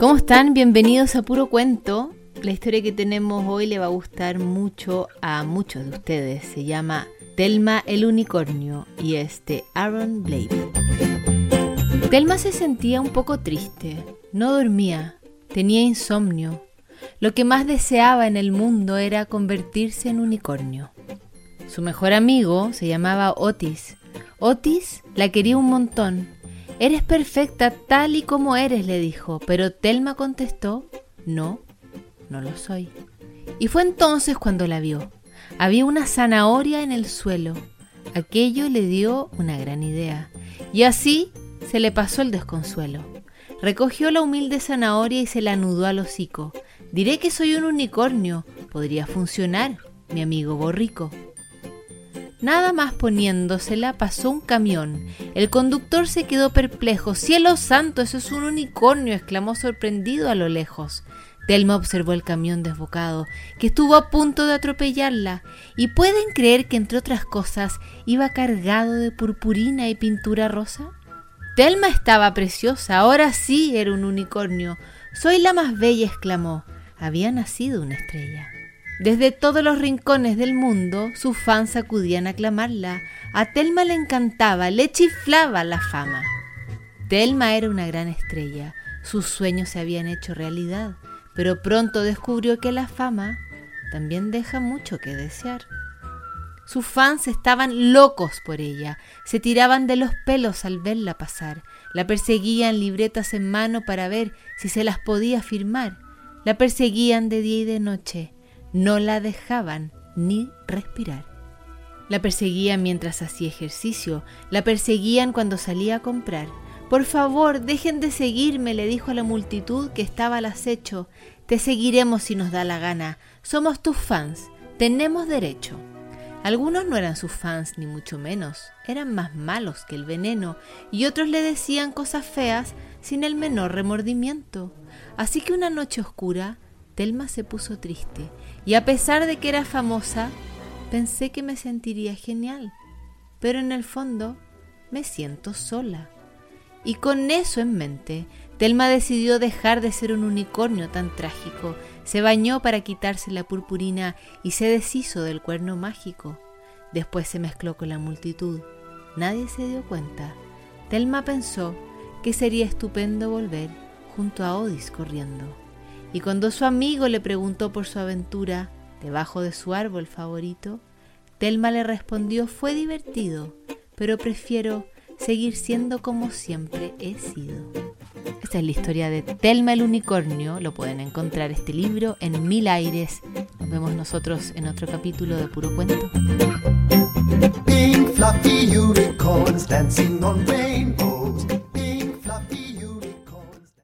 ¿Cómo están? Bienvenidos a Puro Cuento. La historia que tenemos hoy le va a gustar mucho a muchos de ustedes. Se llama Telma el Unicornio y es de Aaron Blake. Telma se sentía un poco triste. No dormía. Tenía insomnio. Lo que más deseaba en el mundo era convertirse en unicornio. Su mejor amigo se llamaba Otis. Otis la quería un montón Eres perfecta tal y como eres, le dijo, pero Telma contestó, no, no lo soy. Y fue entonces cuando la vio. Había una zanahoria en el suelo. Aquello le dio una gran idea. Y así se le pasó el desconsuelo. Recogió la humilde zanahoria y se la anudó al hocico. Diré que soy un unicornio. Podría funcionar, mi amigo borrico. Nada más poniéndosela pasó un camión. El conductor se quedó perplejo. ¡Cielo santo! Eso es un unicornio. exclamó sorprendido a lo lejos. Telma observó el camión desbocado, que estuvo a punto de atropellarla, y pueden creer que, entre otras cosas, iba cargado de purpurina y pintura rosa. Telma estaba preciosa, ahora sí era un unicornio. Soy la más bella, exclamó. Había nacido una estrella. Desde todos los rincones del mundo, sus fans acudían a aclamarla. A Telma le encantaba, le chiflaba la fama. Telma era una gran estrella, sus sueños se habían hecho realidad, pero pronto descubrió que la fama también deja mucho que desear. Sus fans estaban locos por ella, se tiraban de los pelos al verla pasar, la perseguían libretas en mano para ver si se las podía firmar, la perseguían de día y de noche, no la dejaban ni respirar. La perseguían mientras hacía ejercicio, la perseguían cuando salía a comprar. Por favor, dejen de seguirme, le dijo a la multitud que estaba al acecho. Te seguiremos si nos da la gana. Somos tus fans. Tenemos derecho. Algunos no eran sus fans, ni mucho menos. Eran más malos que el veneno, y otros le decían cosas feas sin el menor remordimiento. Así que una noche oscura, Telma se puso triste y a pesar de que era famosa, pensé que me sentiría genial. Pero en el fondo me siento sola. Y con eso en mente, Telma decidió dejar de ser un unicornio tan trágico. Se bañó para quitarse la purpurina y se deshizo del cuerno mágico. Después se mezcló con la multitud. Nadie se dio cuenta. Telma pensó que sería estupendo volver junto a Odis corriendo. Y cuando su amigo le preguntó por su aventura debajo de su árbol favorito, Telma le respondió fue divertido, pero prefiero seguir siendo como siempre he sido. Esta es la historia de Telma el Unicornio. Lo pueden encontrar este libro en Mil Aires. Nos vemos nosotros en otro capítulo de Puro Cuento.